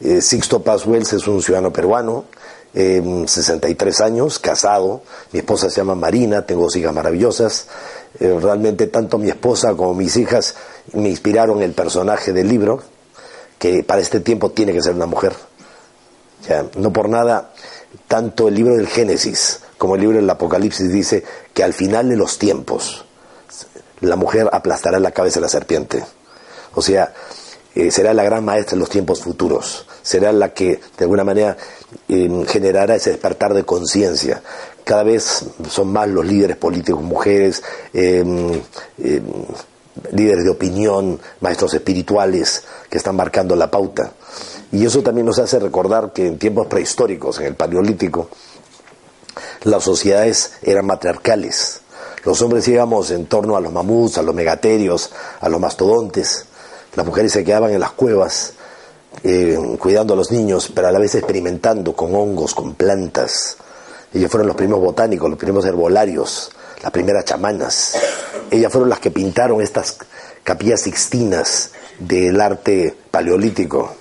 Eh, Sixto Paz Wells es un ciudadano peruano, 63 años, casado. Mi esposa se llama Marina, tengo dos hijas maravillosas. Eh, realmente tanto mi esposa como mis hijas me inspiraron el personaje del libro, que para este tiempo tiene que ser una mujer. no por nada, tanto el libro del Génesis como el libro del Apocalipsis dice que al final de los tiempos la mujer aplastará la cabeza de la serpiente. O sea, eh, será la gran maestra en los tiempos futuros, será la que de alguna manera em, generará ese despertar de conciencia. Cada vez son más los líderes políticos mujeres, em, em, líderes de opinión, maestros espirituales que están marcando la pauta. Y eso también nos hace recordar que en tiempos prehistóricos, en el Paleolítico, las sociedades eran matriarcales. Los hombres íbamos en torno a los mamuts, a los megaterios, a los mastodontes, las mujeres se quedaban en las cuevas eh, cuidando a los niños, pero a la vez experimentando con hongos, con plantas. Ellos fueron los primeros botánicos, los primeros herbolarios, las primeras chamanas. Ellas fueron las que pintaron estas capillas sixtinas del arte paleolítico.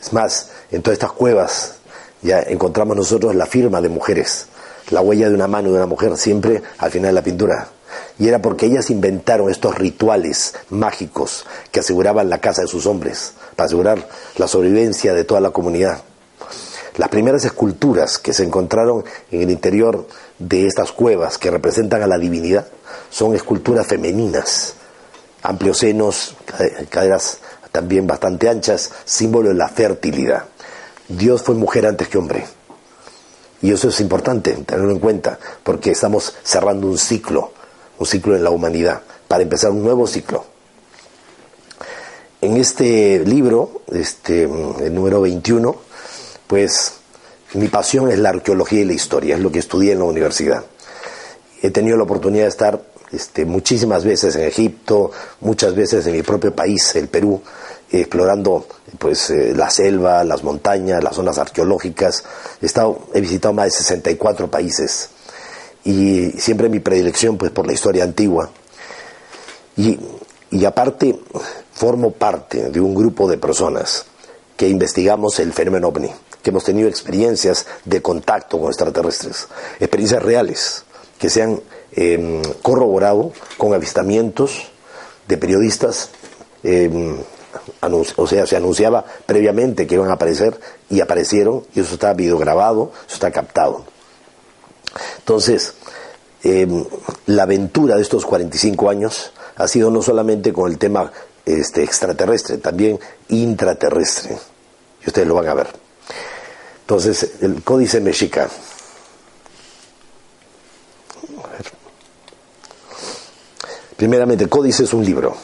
Es más, en todas estas cuevas ya encontramos nosotros la firma de mujeres, la huella de una mano de una mujer siempre al final de la pintura. Y era porque ellas inventaron estos rituales mágicos que aseguraban la casa de sus hombres, para asegurar la sobrevivencia de toda la comunidad. Las primeras esculturas que se encontraron en el interior de estas cuevas que representan a la divinidad son esculturas femeninas, amplios senos, caderas también bastante anchas, símbolo de la fertilidad. Dios fue mujer antes que hombre. Y eso es importante tenerlo en cuenta, porque estamos cerrando un ciclo un ciclo en la humanidad, para empezar un nuevo ciclo. En este libro, este, el número 21, pues mi pasión es la arqueología y la historia, es lo que estudié en la universidad. He tenido la oportunidad de estar este, muchísimas veces en Egipto, muchas veces en mi propio país, el Perú, explorando pues eh, la selva, las montañas, las zonas arqueológicas. He, estado, he visitado más de 64 países y siempre mi predilección pues por la historia antigua. Y, y aparte formo parte de un grupo de personas que investigamos el fenómeno ovni, que hemos tenido experiencias de contacto con extraterrestres, experiencias reales que se han em, corroborado con avistamientos de periodistas, em, o sea, se anunciaba previamente que iban a aparecer y aparecieron y eso está videograbado, eso está captado. Entonces, em, la aventura de estos 45 años ha sido no solamente con el tema este, extraterrestre, también intraterrestre. Y ustedes lo van a ver. Entonces, el Códice Mexica. Primeramente, el Códice es un libro.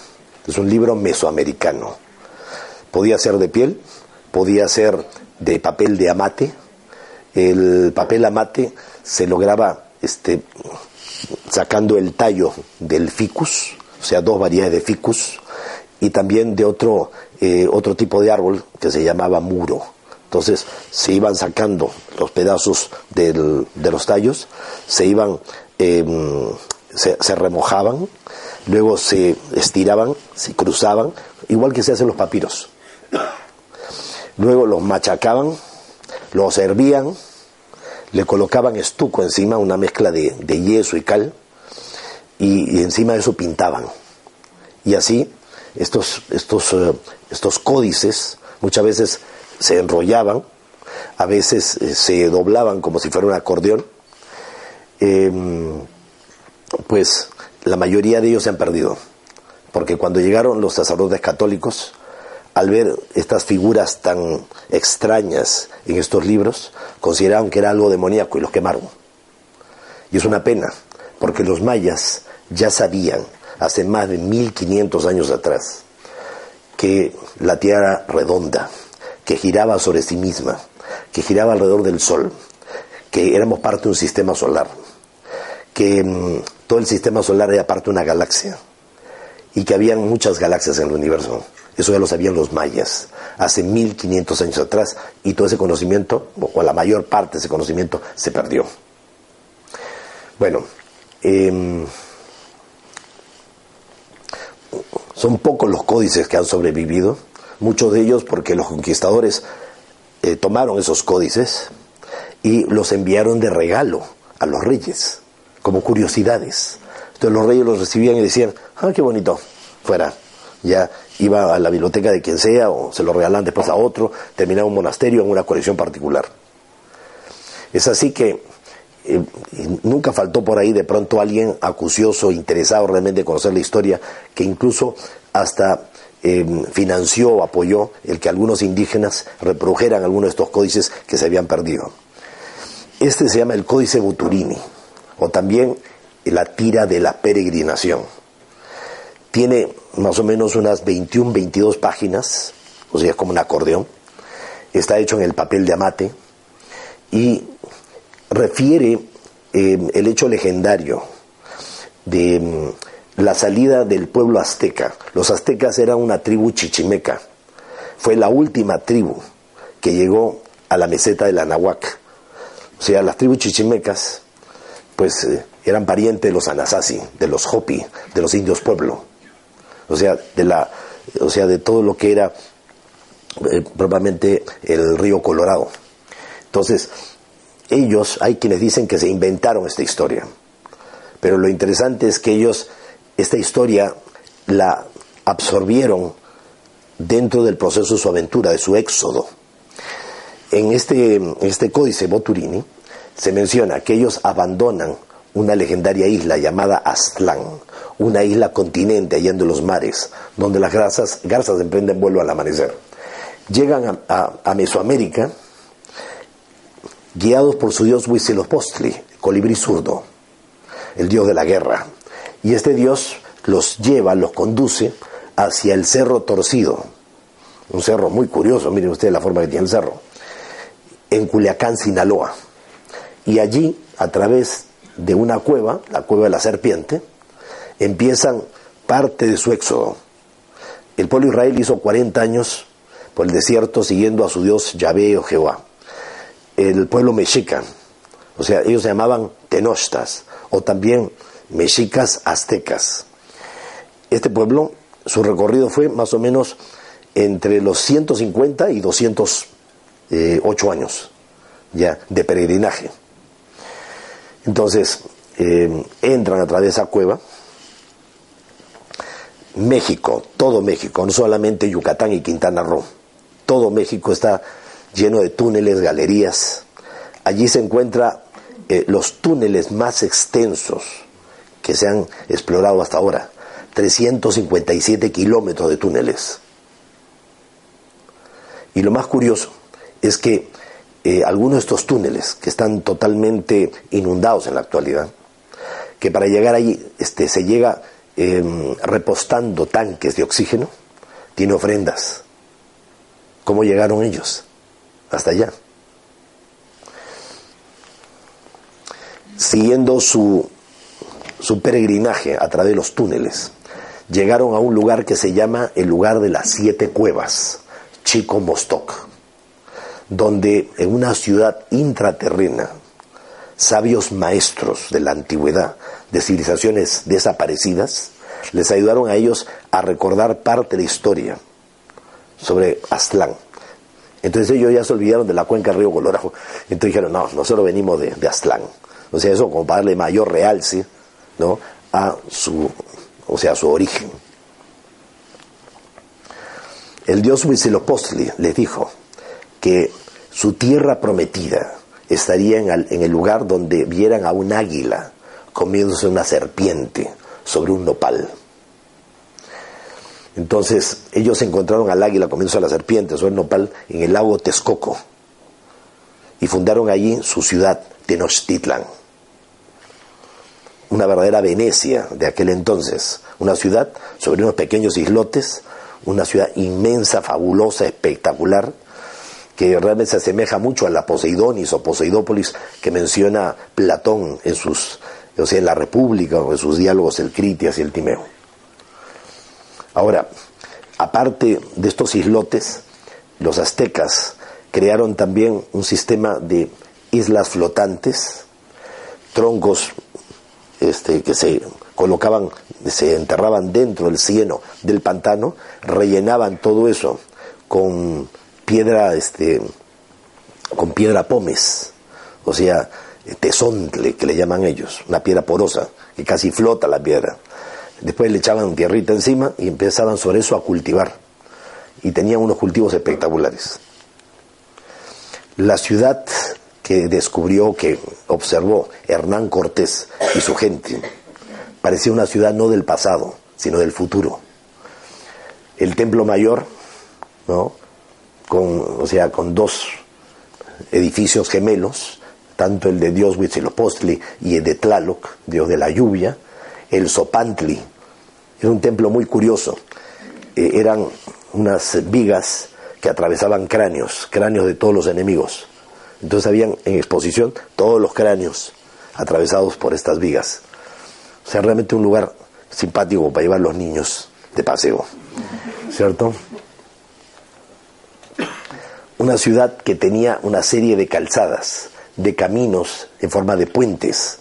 Es un libro mesoamericano. Podía ser de piel, podía ser de papel de amate. El papel amate se lograba este, sacando el tallo del ficus, o sea, dos variedades de ficus, y también de otro, eh, otro tipo de árbol que se llamaba muro. Entonces se iban sacando los pedazos del, de los tallos, se iban, em, se, se, remojaban, luego se estiraban, se cruzaban, igual que se hacen los papiros. Luego los machacaban, los hervían, le colocaban estuco encima, una mezcla de, yeso y cal, y, encima de eso pintaban. Y así estos, estos, eh, estos códices muchas veces se enrollaban, a veces eh, se doblaban como si fuera un acordeón, em, pues la mayoría de ellos se han perdido, porque cuando llegaron los sacerdotes católicos, al ver estas figuras tan extrañas en estos libros, consideraron que era algo demoníaco y los quemaron. Y es una pena, porque los mayas ya sabían, hace más de 1500 años atrás, que la Tierra era redonda, que giraba sobre sí misma, que giraba alrededor del Sol, que éramos parte de un sistema solar, que mm, todo el sistema solar era parte de una galaxia y que habían muchas galaxias en el universo. Eso ya lo sabían los mayas hace 1500 años atrás y todo ese conocimiento, o la mayor parte de ese conocimiento, se perdió. Bueno, em, Son pocos los códices que han sobrevivido, muchos de ellos porque los conquistadores eh, tomaron esos códices y los enviaron de regalo a los reyes, como curiosidades. Entonces los reyes los recibían y decían, ah, qué bonito, fuera. Ya iba a la biblioteca de quien sea o se lo regalan después a otro, terminaba un monasterio en una colección particular. Es así que eh, nunca faltó por ahí de pronto alguien acucioso, interesado realmente en conocer la historia, que incluso hasta eh, financió o apoyó el que algunos indígenas reprodujeran algunos de estos códices que se habían perdido. Este se llama el Códice Buturini, o también la tira de la peregrinación. Tiene más o menos unas 21, 22 páginas, o sea, como un acordeón. Está hecho en el papel de amate y refiere eh, el hecho legendario de mm, la salida del pueblo azteca. Los aztecas eran una tribu chichimeca. Fue la última tribu que llegó a la meseta de la Nahuac. O sea, las tribus chichimecas, pues eh, eran parientes de los Anasazi, de los Hopi, de los indios pueblo. O sea, de la, o sea, de todo lo que era eh, propiamente el río Colorado. Entonces, ellos, hay quienes dicen que se inventaron esta historia. Pero lo interesante es que ellos, esta historia, la absorbieron dentro del proceso de su aventura, de su éxodo. En este, este códice Boturini se menciona que ellos abandonan una legendaria isla llamada Aztlán, una isla continente en los mares, donde las garzas, garzas emprenden vuelo al amanecer. Llegan a Mesoamérica, guiados por su dios Huitzilopochtli, colibrí zurdo, el dios de la guerra. Y este dios los lleva, los conduce hacia el Cerro Torcido, un cerro muy curioso, miren ustedes la forma que tiene el cerro, en Culiacán, Sinaloa. Y allí, a través de una cueva, la cueva de la serpiente, empiezan parte de su éxodo. El pueblo Israel hizo 40 años por el desierto siguiendo a su dios Yahvé o Jehová el pueblo mexica, o sea, ellos se llamaban tenostas o también mexicas aztecas. Este pueblo, su recorrido fue más o menos entre los 150 y 208 eh, años ya de peregrinaje. Entonces, eh, entran a través de esa cueva. México, todo México, no solamente Yucatán y Quintana Roo, todo México está lleno de túneles, galerías. Allí se encuentran eh, los túneles más extensos que se han explorado hasta ahora. 357 kilómetros de túneles. Y lo más curioso es que eh, algunos de estos túneles, que están totalmente inundados en la actualidad, que para llegar allí este, se llega em, repostando tanques de oxígeno, tiene ofrendas. ¿Cómo llegaron ellos? hasta allá. Siguiendo su, su peregrinaje a través de los túneles, llegaron a un lugar que se llama el lugar de las siete cuevas, Chico Mostok, donde en una ciudad intraterrena, sabios maestros de la antigüedad, de civilizaciones desaparecidas, les ayudaron a ellos a recordar parte de la historia sobre Aztlán, entonces ellos ya se olvidaron de la cuenca del río Colorado. Entonces dijeron, no, nosotros venimos de, Aztlán. O sea, eso como para darle mayor realce ¿no? a su, o sea, su origen. El dios Huitzilopochtli les dijo que su tierra prometida estaría en el, lugar donde vieran a un águila comiéndose una serpiente sobre un nopal. Entonces ellos encontraron al águila comiéndose a la serpiente o el nopal en el lago Texcoco y fundaron allí su ciudad, Tenochtitlan. Una verdadera Venecia de aquel entonces, una ciudad sobre unos pequeños islotes, una ciudad inmensa, fabulosa, espectacular, que realmente se asemeja mucho a la Poseidonis o Poseidópolis que menciona Platón en sus, o sea, en la República o en sus diálogos el Critias y el Timeo. Ahora, aparte de estos islotes, los aztecas crearon también un sistema de islas flotantes, troncos este, que se colocaban se enterraban dentro del cieno del pantano, rellenaban todo eso con piedra, este, con piedra pómez, o sea, tesontle, que le llaman ellos, una piedra porosa, que casi flota la piedra. Después le echaban tierrita encima y empezaban sobre eso a cultivar. Y tenían unos cultivos espectaculares. La ciudad que descubrió, que observó Hernán Cortés y su gente, parecía una ciudad no del pasado, sino del futuro. El templo mayor, ¿no? Con, o sea, con dos edificios gemelos, tanto el de Dios Huitzilopochtli y el de Tlaloc, Dios de la lluvia, el Sopantli, era un templo muy curioso, eh, eran unas vigas que atravesaban cráneos, cráneos de todos los enemigos. Entonces habían en exposición todos los cráneos atravesados por estas vigas. O sea, realmente un lugar simpático para llevar los niños de paseo, ¿cierto? Una ciudad que tenía una serie de calzadas, de caminos en forma de puentes,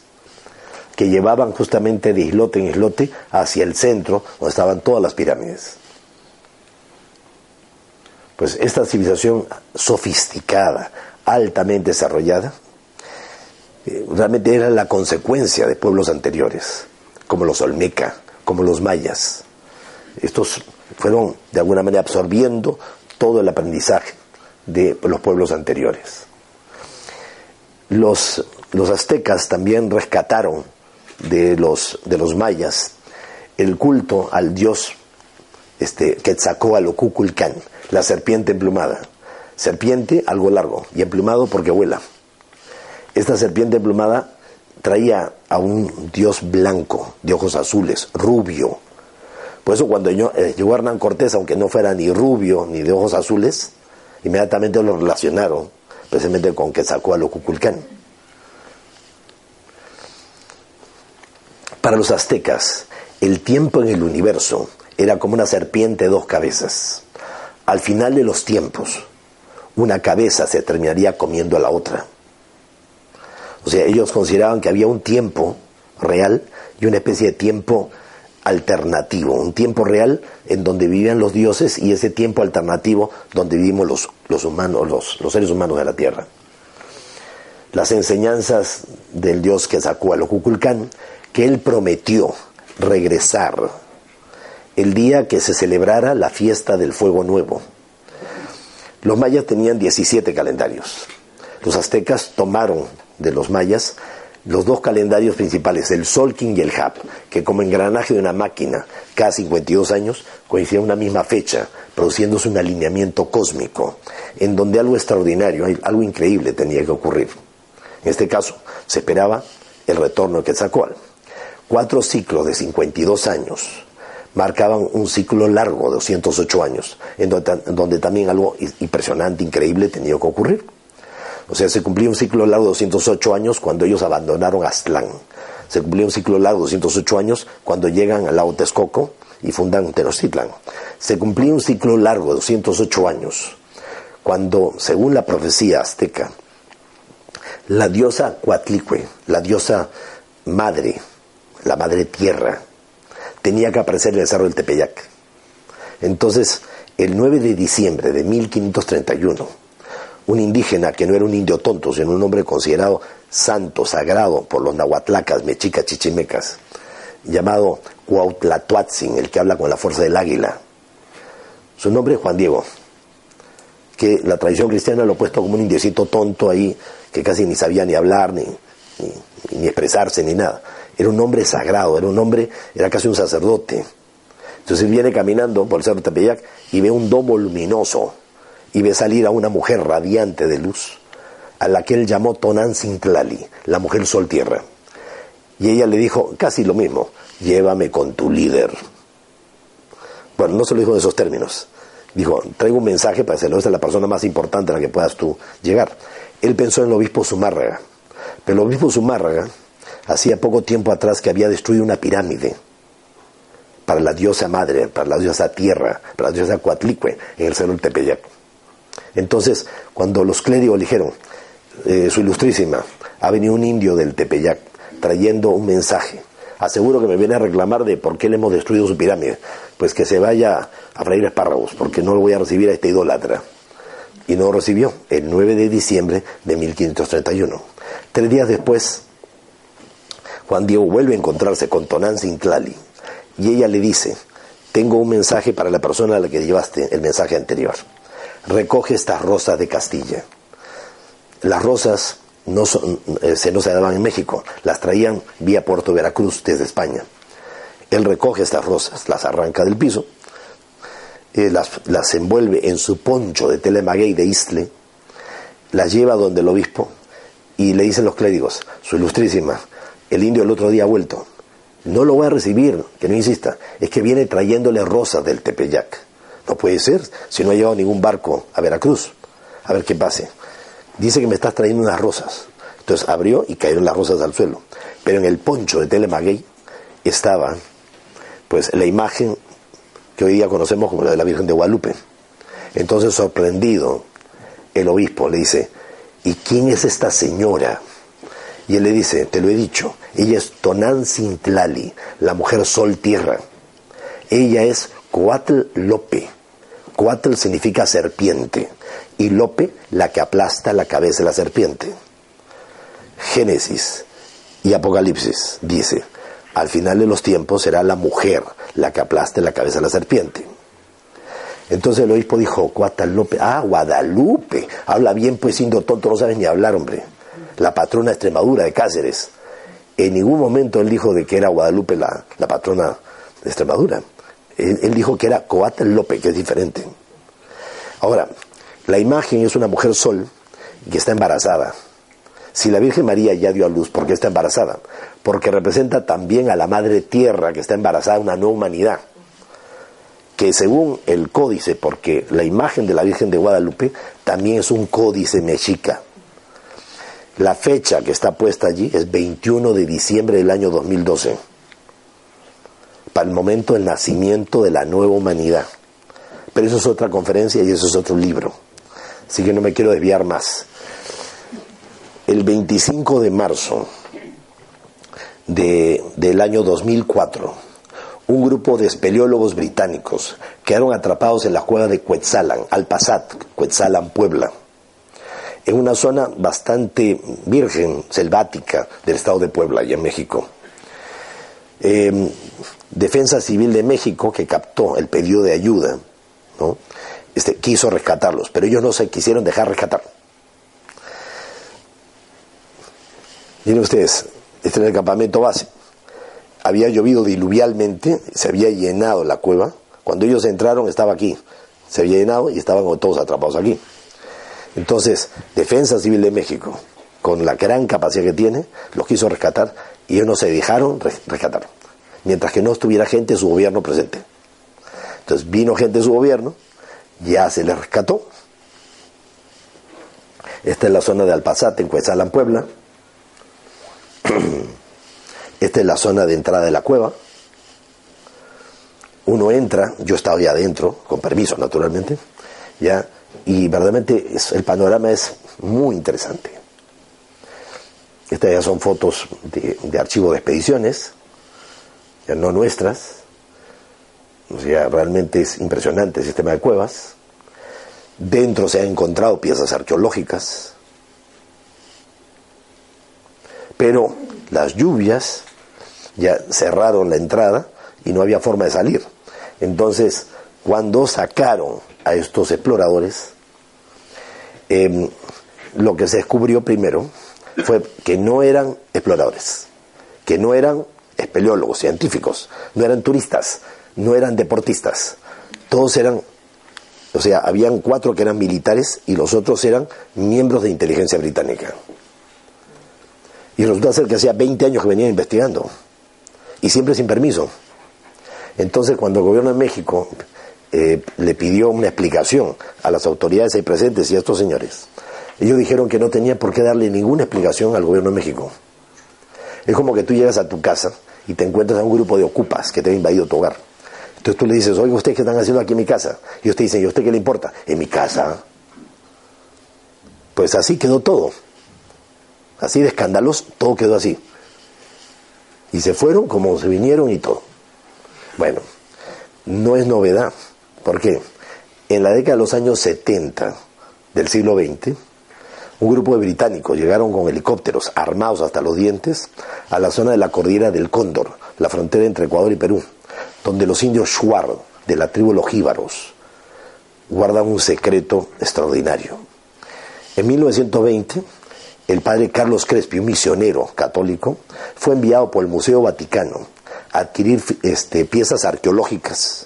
que llevaban justamente de islote en islote hacia el centro, donde estaban todas las pirámides. Pues esta civilización sofisticada, altamente desarrollada, eh, realmente era la consecuencia de pueblos anteriores, como los Olmeca, como los mayas. Estos fueron de alguna manera absorbiendo todo el aprendizaje de los pueblos anteriores. Los, los aztecas también rescataron de los, de los mayas el culto al dios este, Quetzalcóatl la serpiente emplumada. Serpiente algo largo y emplumado porque vuela. Esta serpiente emplumada traía a un dios blanco, de ojos azules, rubio. Por eso cuando eh, llegó Hernán Cortés, aunque no fuera ni rubio ni de ojos azules, inmediatamente lo relacionaron precisamente con Quetzalcóatl Para los aztecas, el tiempo en el universo era como una serpiente de dos cabezas. Al final de los tiempos, una cabeza se terminaría comiendo a la otra. O sea, ellos consideraban que había un tiempo real y una especie de tiempo alternativo, un tiempo real en donde vivían los dioses y ese tiempo alternativo donde vivimos los, los humanos, los, los, seres humanos de la tierra. Las enseñanzas del dios que sacó a los Cuculcán que él prometió regresar el día que se celebrara la fiesta del fuego nuevo. Los mayas tenían 17 calendarios. Los aztecas tomaron de los mayas los dos calendarios principales, el Solkin y el Hap, que como engranaje de una máquina, cada 52 años, coincidían una misma fecha, produciéndose un alineamiento cósmico, en donde algo extraordinario, algo increíble tenía que ocurrir. En este caso, se esperaba el retorno de Quetzalcoatl. Cuatro ciclos de 52 años marcaban un ciclo largo de 208 años, en donde, también algo impresionante, increíble tenía que ocurrir. O sea, se cumplía un ciclo largo de 208 años cuando ellos abandonaron Aztlán. Se cumplía un ciclo largo de 208 años cuando llegan al lago Texcoco y fundan Tenochtitlan. Se cumplía un ciclo largo de 208 años cuando, según la profecía azteca, la diosa Cuatlicue, la diosa madre la madre tierra, tenía que aparecer en el cerro del Tepeyac. Entonces, el 9 de diciembre de 1531, un indígena que no era un indio tonto, sino un hombre considerado santo, sagrado por los nahuatlacas, mexicas, chichimecas, llamado Cuautlatuatzin, el que habla con la fuerza del águila. Su nombre es Juan Diego, que la tradición cristiana lo ha puesto como un indiecito tonto ahí, que casi ni sabía ni hablar, ni, ni expresarse, ni nada. Era un hombre sagrado, era un hombre, era casi un sacerdote. Entonces viene caminando por el cerro Tepeyac y ve un domo luminoso y ve salir a una mujer radiante de luz, a la que él llamó Tonan Sintlali, la mujer sol tierra. Y ella le dijo casi lo mismo, llévame con tu líder. Bueno, no se lo dijo en esos términos. Dijo, traigo un mensaje para ser a la persona más importante a la que puedas tú llegar. Él pensó en el obispo Zumárraga. Pero el obispo Zumárraga hacía poco tiempo atrás que había destruido una pirámide para la diosa madre, para la diosa tierra, para la diosa Coatlicue, en el cerro del Tepeyac. Entonces, cuando los clérigos dijeron, eh, su ilustrísima, ha venido un indio del Tepeyac trayendo un mensaje aseguro que me viene a reclamar de por qué le hemos destruido su pirámide. Pues que se vaya a freír espárragos, porque no lo voy a recibir a este idólatra. Y no lo recibió el 9 de diciembre de 1531. Tres días después, Juan Diego vuelve a encontrarse con Tonán Cintlali y ella le dice, tengo un mensaje para la persona a la que llevaste el mensaje anterior. Recoge estas rosas de Castilla. Las rosas no, eh, se, no se daban en México, las traían vía Puerto Veracruz desde España. Él recoge estas rosas, las arranca del piso, eh, las, las, envuelve en su poncho de telemaguey de Isle, las lleva donde el obispo y le dicen los clérigos, su ilustrísima, el indio el otro día ha vuelto, no lo voy a recibir, que no insista, es que viene trayéndole rosas del Tepeyac. No puede ser, si no ha llegado ningún barco a Veracruz. A ver qué pase dice que me estás trayendo unas rosas. Entonces abrió y cayeron las rosas al suelo. Pero en el poncho de Telemaguey estaba pues la imagen que hoy día conocemos como la de la Virgen de Guadalupe. Entonces sorprendido, el obispo le dice, ¿y quién es esta señora? Y él le dice, te lo he dicho, ella es Tonán Cintlali, la mujer sol tierra. Ella es Coatl Lope. Coatl significa serpiente y Lope la que aplasta la cabeza de la serpiente. Génesis y Apocalipsis dice, al final de los tiempos será la mujer la que aplaste la cabeza de la serpiente. Entonces el obispo dijo, Guadalupe, ah, Guadalupe, habla bien pues siendo tonto, no sabes ni hablar, hombre. La patrona de Extremadura de Cáceres. En ningún momento él dijo de que era Guadalupe la, la patrona de Extremadura. Él, dijo que era Coatl que es diferente. Ahora, la imagen es una mujer sol que está embarazada. Si la Virgen María ya dio a luz, ¿por qué está embarazada? Porque representa también a la Madre Tierra que está embarazada, una nueva humanidad. Que según el códice, porque la imagen de la Virgen de Guadalupe también es un códice mexica. La fecha que está puesta allí es 21 de diciembre del año 2012, para el momento del nacimiento de la nueva humanidad. Pero eso es otra conferencia y eso es otro libro así que no me quiero desviar más. El 25 de marzo de, del año 2004, un grupo de espeleólogos británicos quedaron atrapados en la cueva de Cuetzalan, Alpazat, Cuetzalan, Puebla, en una zona bastante virgen, selvática del estado de Puebla y en México. Em, Defensa Civil de México, que captó el pedido de ayuda, ¿no? este, quiso rescatarlos, pero ellos no se quisieron dejar rescatar. Miren ustedes, este es el campamento base. Había llovido diluvialmente, se había llenado la cueva. Cuando ellos entraron estaba aquí, se había llenado y estaban todos atrapados aquí. Entonces, Defensa Civil de México, con la gran capacidad que tiene, los quiso rescatar y ellos no se dejaron rescatar, mientras que no estuviera gente de su gobierno presente. Entonces vino gente de su gobierno, ya se le rescató. Esta es la zona de Alpazate, en Cuetzalán, Puebla. Esta es la zona de entrada de la cueva. Uno entra, yo estaba ya adentro, con permiso naturalmente, ya, y verdaderamente el panorama es muy interesante. Estas ya son fotos de, de archivo de expediciones, ya no nuestras, o sea, realmente es impresionante el sistema de cuevas. Dentro se han encontrado piezas arqueológicas. Pero las lluvias ya cerraron la entrada y no había forma de salir. Entonces, cuando sacaron a estos exploradores, em, lo que se descubrió primero fue que no eran exploradores, que no eran espeleólogos, científicos, no eran turistas, no eran deportistas, todos eran, o sea, habían cuatro que eran militares y los otros eran miembros de inteligencia británica. Y resulta ser que hacía 20 años que venían investigando, y siempre sin permiso. Entonces, cuando el gobierno de México eh, le pidió una explicación a las autoridades ahí presentes y a estos señores, ellos dijeron que no tenía por qué darle ninguna explicación al gobierno de México. Es como que tú llegas a tu casa y te encuentras a un grupo de ocupas que te han invadido tu hogar. Entonces tú le dices, oiga, ¿ustedes qué están haciendo aquí en mi casa? Y usted dice, ¿y a usted qué le importa? En mi casa. Pues así quedó todo. Así de escandaloso, todo quedó así. Y se fueron como se vinieron y todo. Bueno, no es novedad. porque En la década de los años 70 del siglo XX, un grupo de británicos llegaron con helicópteros armados hasta los dientes a la zona de la cordillera del Cóndor, la frontera entre Ecuador y Perú, donde los indios Shuar, de la tribu Los Jíbaros, guardan un secreto extraordinario. En 1920, el padre Carlos Crespi, un misionero católico, fue enviado por el Museo Vaticano a adquirir este, piezas arqueológicas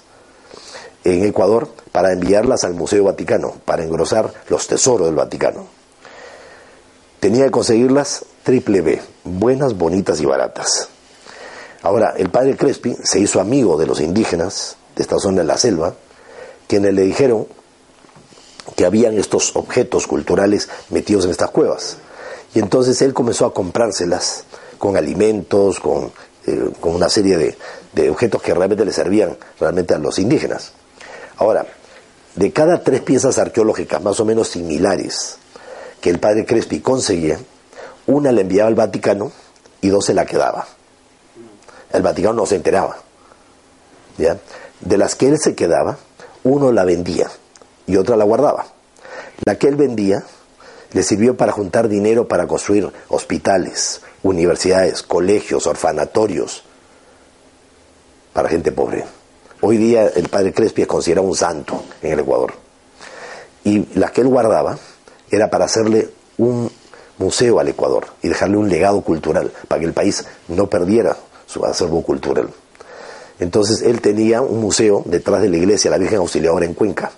en Ecuador para enviarlas al Museo Vaticano, para engrosar los tesoros del Vaticano. Tenía que conseguirlas triple B, buenas, bonitas y baratas. Ahora, el padre Crespi se hizo amigo de los indígenas de esta zona de la selva, quienes le dijeron que habían estos objetos culturales metidos en estas cuevas. Y entonces él comenzó a comprárselas con alimentos, con, eh, una serie de, de objetos que realmente le servían realmente a los indígenas. Ahora, de cada tres piezas arqueológicas más o menos similares que el padre Crespi conseguía, una le enviaba al Vaticano y dos se la quedaba. El Vaticano no se enteraba. ¿ya? De las que él se quedaba, uno la vendía y otra la guardaba. La que él vendía le sirvió para juntar dinero para construir hospitales, universidades, colegios, orfanatorios para gente pobre. Hoy día el padre Crespi es considerado un santo en el Ecuador. Y la que él guardaba era para hacerle un museo al Ecuador y dejarle un legado cultural, para que el país no perdiera su acervo cultural. Entonces él tenía un museo detrás de la iglesia, la Virgen Auxiliadora en Cuenca.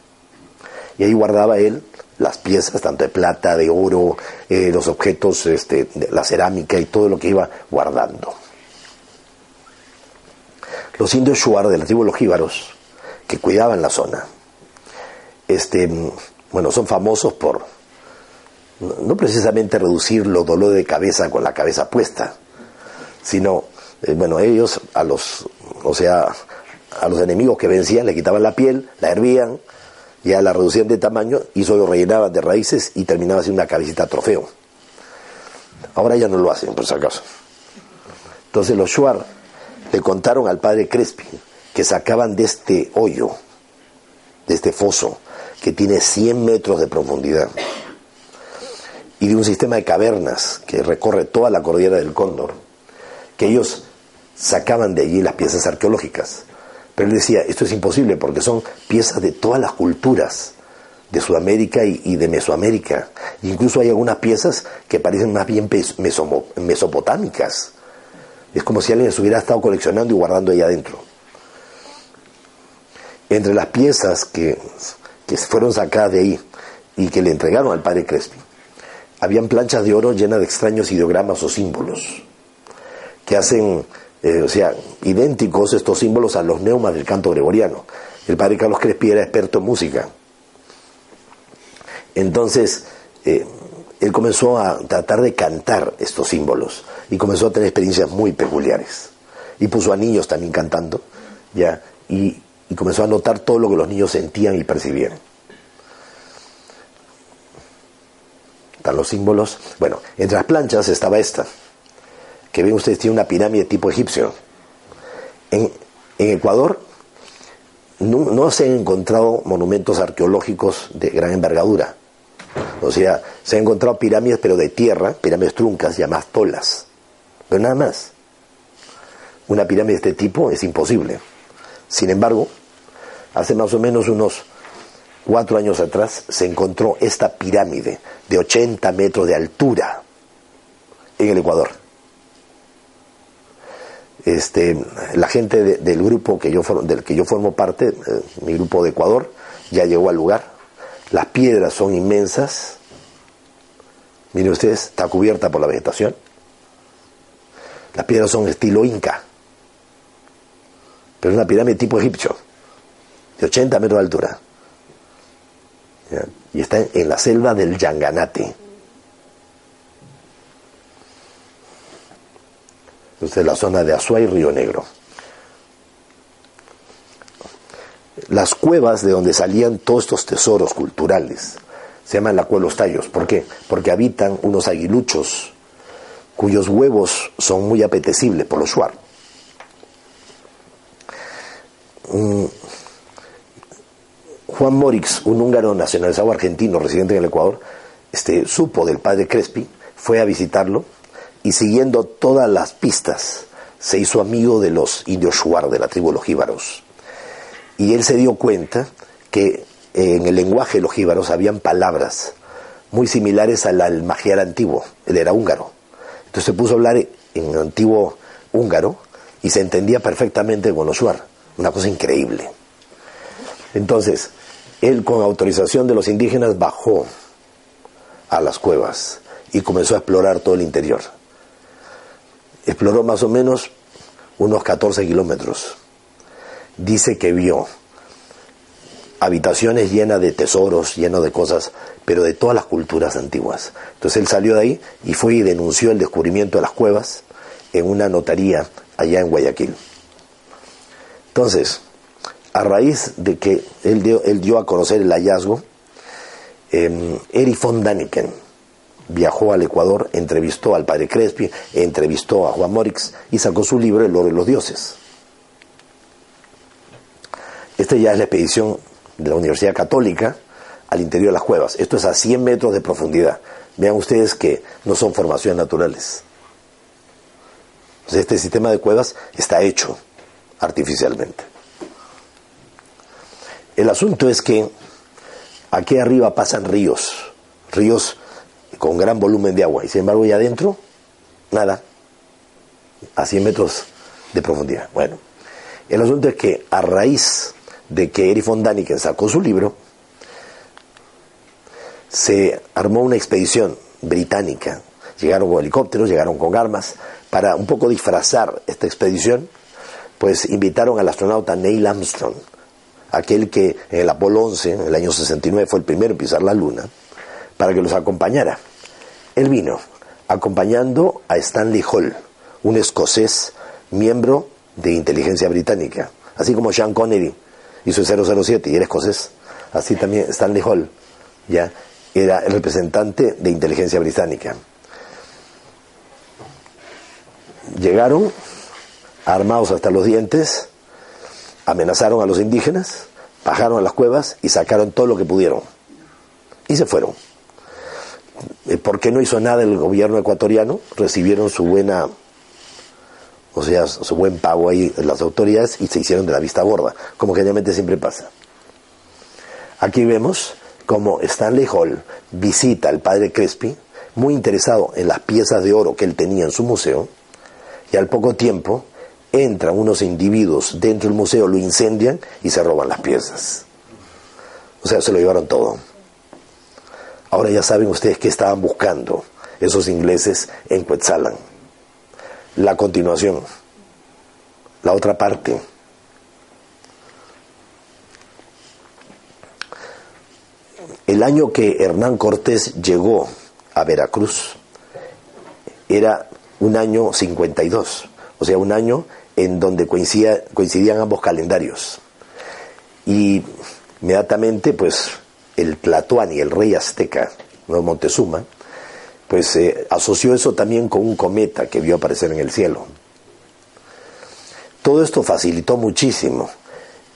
Y ahí guardaba él las piezas, tanto de plata, de oro, eh, los objetos, este, la cerámica y todo lo que iba guardando. Los indios Shuar de la tribu Los Jíbaros, que cuidaban la zona, este, bueno, son famosos por no precisamente reducir los dolores de cabeza con la cabeza puesta, sino, eh, bueno, ellos a los, o sea, a los enemigos que vencían le quitaban la piel, la hervían, ya la reducían de tamaño y eso lo rellenaban de raíces y terminaba siendo una cabecita trofeo. Ahora ya no lo hacen, por si acaso. Entonces los Shuar le contaron al padre Crespi que sacaban de este hoyo, de este foso, que tiene 100 metros de profundidad, y de un sistema de cavernas que recorre toda la cordillera del Cóndor, que ellos sacaban de allí las piezas arqueológicas. Pero él decía, esto es imposible porque son piezas de todas las culturas de Sudamérica y, de Mesoamérica. incluso hay algunas piezas que parecen más bien mesopotámicas. Es como si alguien se hubiera estado coleccionando y guardando ahí adentro. Entre las piezas que, que fueron sacadas de ahí y que le entregaron al padre Crespi, habían planchas de oro llenas de extraños ideogramas o símbolos que hacen, eh, o sea, idénticos estos símbolos a los neumas del canto gregoriano. El padre Carlos Crespi era experto en música. Entonces, eh, él comenzó a tratar de cantar estos símbolos y comenzó a tener experiencias muy peculiares. Y puso a niños también cantando, ya, y, comenzó a notar todo lo que los niños sentían y percibían. Están los símbolos. Bueno, entre las planchas estaba esta, que ven ustedes, tiene una pirámide tipo egipcio. En, Ecuador no, no se han encontrado monumentos arqueológicos de gran envergadura o sea, se han encontrado pirámides, pero de tierra, pirámides truncas, llamadas tolas. Pero nada más. Una pirámide de este tipo es imposible. Sin embargo, hace más o menos unos cuatro años atrás se encontró esta pirámide de 80 metros de altura en el Ecuador. Este, la gente del grupo que yo, del que yo formo parte, eh, mi grupo de Ecuador, ya llegó al lugar las piedras son inmensas. Miren ustedes, está cubierta por la vegetación. Las piedras son estilo inca. Pero es una pirámide tipo egipcio, de 80 metros de altura. Y está en la selva del Yanganate. Entonces, la zona de Azuay y Río Negro. las cuevas de donde salían todos estos tesoros culturales. Se llaman la cueva Los Tallos. ¿Por qué? Porque habitan unos aguiluchos cuyos huevos son muy apetecibles por los shuar. Mm, Juan Morix, un húngaro nacionalizado argentino residente en el Ecuador, este, supo del padre Crespi, fue a visitarlo y siguiendo todas las pistas se hizo amigo de los indios shuar de la tribu de los jíbaros. Y él se dio cuenta que en el lenguaje de los jíbaros habían palabras muy similares al, al magiar antiguo, él era húngaro. Entonces se puso a hablar en antiguo húngaro y se entendía perfectamente con los shuar, una cosa increíble. Entonces, él con autorización de los indígenas bajó a las cuevas y comenzó a explorar todo el interior. Exploró más o menos unos 14 kilómetros. Dice que vio habitaciones llenas de tesoros, llenas de cosas, pero de todas las culturas antiguas. Entonces él salió de ahí y fue y denunció el descubrimiento de las cuevas en una notaría allá en Guayaquil. Entonces, a raíz de que él dio, él dio a conocer el hallazgo, eh, Eri von Daniken viajó al Ecuador, entrevistó al padre Crespi, entrevistó a Juan Morix y sacó su libro El oro de los dioses. Esta ya es la expedición de la Universidad Católica al interior de las cuevas. Esto es a 100 metros de profundidad. Vean ustedes que no son formaciones naturales. este sistema de cuevas está hecho artificialmente. El asunto es que aquí arriba pasan ríos, ríos con gran volumen de agua, y sin embargo allá adentro, nada, a 100 metros de profundidad. Bueno, el asunto es que a raíz de que Eri von Daniken sacó su libro, se armó una expedición británica. Llegaron con helicópteros, llegaron con armas, para un poco disfrazar esta expedición, pues invitaron al astronauta Neil Armstrong, aquel que en el Apolo 11, en el año 69, fue el primero en pisar la Luna, para que los acompañara. Él vino acompañando a Stanley Hall, un escocés miembro de inteligencia británica, así como Sean Connery hizo 007 y era escocés, así también Stanley Hall, ya era el representante de inteligencia británica. Llegaron armados hasta los dientes, amenazaron a los indígenas, bajaron a las cuevas y sacaron todo lo que pudieron. Y se fueron. Eh, ¿Por qué no hizo nada el gobierno ecuatoriano? Recibieron su buena, o sea, su buen pago ahí las autoridades y se hicieron de la vista gorda, como generalmente siempre pasa. Aquí vemos como Stanley Hall visita al padre Crespi, muy interesado en las piezas de oro que él tenía en su museo, y al poco tiempo entran unos individuos dentro del museo, lo incendian y se roban las piezas. O sea, se lo llevaron todo. Ahora ya saben ustedes qué estaban buscando esos ingleses en Quetzalan. La continuación, la otra parte. El año que Hernán Cortés llegó a Veracruz era un año 52, o sea, un año en donde coincidían ambos calendarios. Y inmediatamente, pues, el Tlatoani, el rey azteca, ¿no? Montezuma, pues eh, asoció eso también con un cometa que vio aparecer en el cielo. Todo esto facilitó muchísimo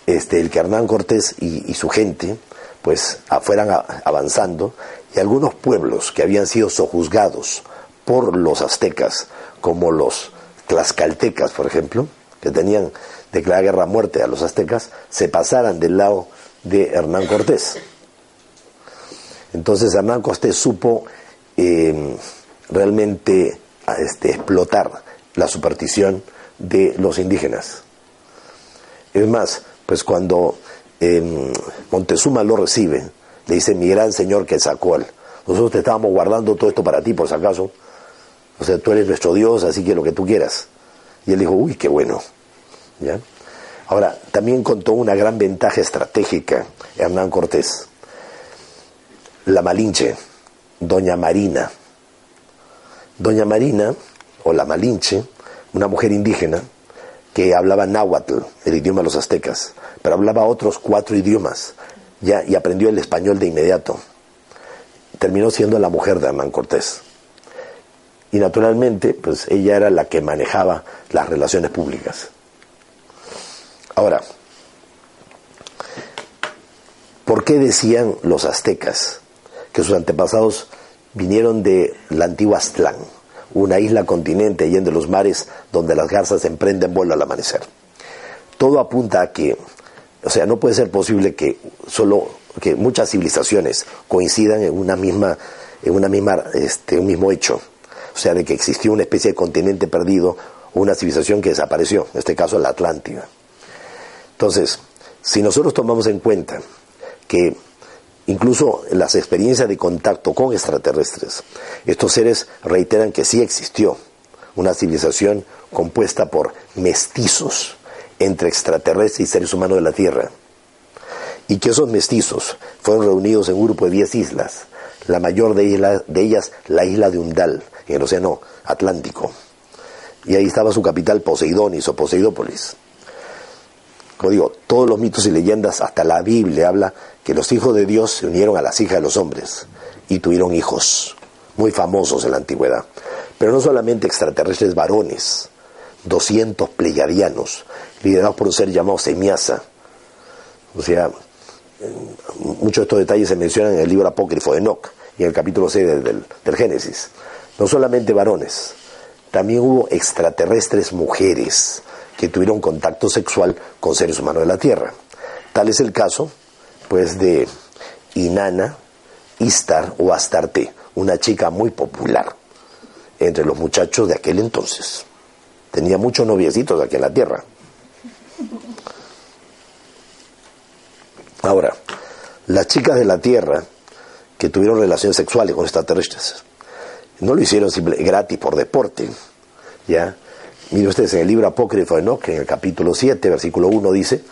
este, el que Hernán Cortés y, y su gente pues fueran avanzando y algunos pueblos que habían sido sojuzgados por los aztecas, como los tlaxcaltecas, por ejemplo, que tenían declarada guerra a muerte a los aztecas, se pasaran del lado de Hernán Cortés. Entonces Hernán Cortés supo eh, realmente este, explotar la superstición de los indígenas. Es más, pues cuando eh, Montezuma lo recibe, le dice, mi gran señor que sacó nosotros te estábamos guardando todo esto para ti, por si acaso. O sea, tú eres nuestro Dios, así que lo que tú quieras. Y él dijo, uy, qué bueno. ¿Ya? Ahora, también contó una gran ventaja estratégica Hernán Cortés. La Malinche, Doña Marina. Doña Marina, o la Malinche, una mujer indígena que hablaba náhuatl, el idioma de los aztecas, pero hablaba otros cuatro idiomas ya, y aprendió el español de inmediato. Terminó siendo la mujer de Hernán Cortés. Y naturalmente, pues ella era la que manejaba las relaciones públicas. Ahora, ¿por qué decían los aztecas que sus antepasados vinieron de la antigua Aztlán, una isla continente allá de los mares donde las garzas emprenden vuelo al amanecer? Todo apunta a que, o sea, no puede ser posible que solo que muchas civilizaciones coincidan en una misma, en una misma, este, un mismo hecho o sea, de que existió una especie de continente perdido una civilización que desapareció, en este caso la Atlántida. Entonces, si nosotros tomamos en cuenta que incluso las experiencias de contacto con extraterrestres, estos seres reiteran que sí existió una civilización compuesta por mestizos entre extraterrestres y seres humanos de la Tierra, y que esos mestizos fueron reunidos en un grupo de 10 islas, la mayor de, ellas la isla de Undal, en el Océano Atlántico. Y ahí estaba su capital Poseidonis o Poseidópolis. Como digo, todos los mitos y leyendas, hasta la Biblia habla que los hijos de Dios se unieron a las hijas de los hombres y tuvieron hijos, muy famosos en la antigüedad. Pero no solamente extraterrestres varones, 200 pleyadianos, liderados por un ser llamado Semiasa. O sea, muchos de estos detalles se mencionan en el libro apócrifo de Enoch y en el capítulo 6 del, del Génesis no solamente varones, también hubo extraterrestres mujeres que tuvieron contacto sexual con seres humanos de la Tierra. Tal es el caso, pues, de Inanna Istar o Astarte, una chica muy popular entre los muchachos de aquel entonces. Tenía muchos noviecitos aquí en la Tierra. Ahora, las chicas de la Tierra que tuvieron relaciones sexuales con extraterrestres no lo hicieron gratis por deporte. ¿ya? Mire ustedes en el libro apócrifo de Enoch, en el capítulo 7, versículo 1 dice,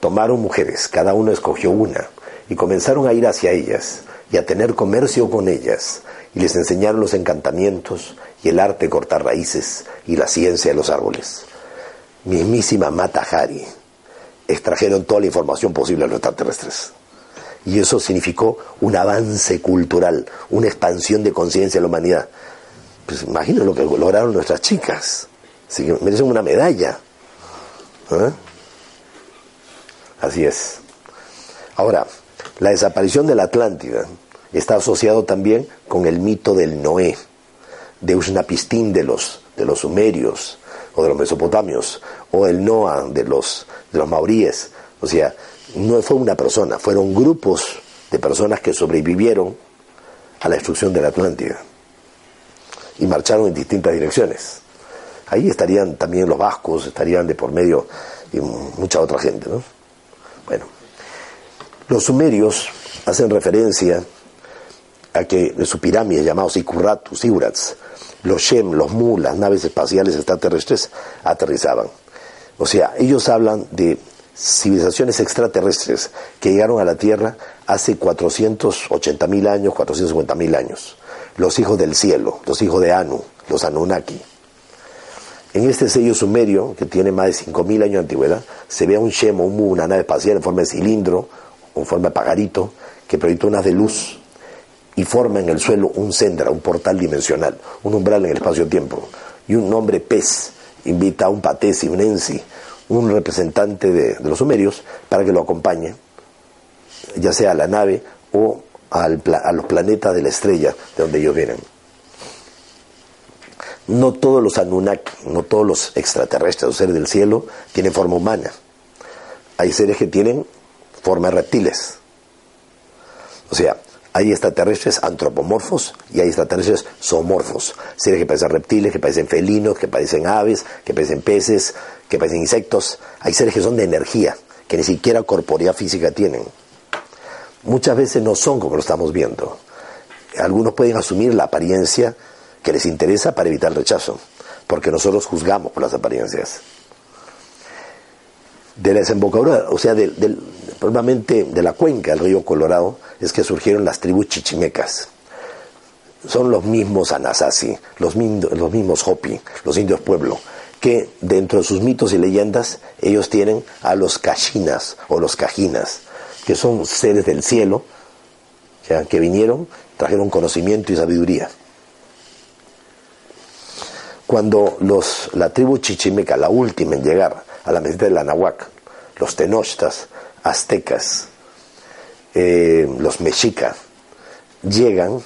tomaron mujeres, cada uno escogió una, y comenzaron a ir hacia ellas, y a tener comercio con ellas, y les enseñaron los encantamientos, y el arte de cortar raíces, y la ciencia de los árboles. Mismísima Mata Hari, extrajeron toda la información posible a los extraterrestres. Y eso significó un avance cultural, una expansión de conciencia de la humanidad. Pues imaginen lo que lograron nuestras chicas. Así merecen una medalla. ¿eh? Así es. Ahora, la desaparición de la Atlántida está asociado también con el mito del Noé, de Usnapistín de los, de los sumerios o de los mesopotamios, o el Noah de los, de los mauríes. O sea, no fue una persona, fueron grupos de personas que sobrevivieron a la destrucción de la Atlántida y marcharon en distintas direcciones. Ahí estarían también los vascos, estarían de por medio y mucha otra gente, ¿no? Bueno, los sumerios hacen referencia a que de su pirámide llamados Sikuratu, Sigurats, los Shem, los Mu, las naves espaciales extraterrestres aterrizaban. O sea, ellos hablan de civilizaciones extraterrestres que llegaron a la Tierra hace 480 mil años, 450 mil años. Los hijos del cielo, los hijos de Anu, los Anunnaki. En este sello sumerio, que tiene más de 5.000 años de antigüedad, se ve un Shemo, un Mu, una nave espacial en forma de cilindro, en forma de pagarito, que proyecta unas de luz y forma en el suelo un sendra, un portal dimensional, un umbral en el espacio-tiempo. Y un nombre pez invita a un patesi, un ensi, un representante de, los sumerios para que lo acompañe, ya sea a la nave o a los planetas de la estrella de donde ellos vienen. No todos los Anunnaki, no todos los extraterrestres o seres del cielo tienen forma humana. Hay seres que tienen forma de reptiles. O sea, hay extraterrestres antropomorfos y hay extraterrestres zoomorfos. Seres que parecen reptiles, que parecen felinos, que parecen aves, que parecen peces, que parecen insectos. Hay seres que son de energía, que ni siquiera corporea física tienen. Muchas veces no son como lo estamos viendo. Algunos pueden asumir la apariencia que les interesa para evitar el rechazo, porque nosotros juzgamos por las apariencias. De la desembocadura, o sea, del, probablemente de la cuenca del río Colorado, es que surgieron las tribus chichimecas. Son los mismos Anasazi, los, mismos Hopi, los indios pueblo, que dentro de sus mitos y leyendas ellos tienen a los Kashinas o los Cajinas, que son seres del cielo, que vinieron, trajeron conocimiento y sabiduría. Cuando los, la tribu chichimeca, la última en llegar a la meseta de la los tenochtas, aztecas, eh, los mexicas, llegan,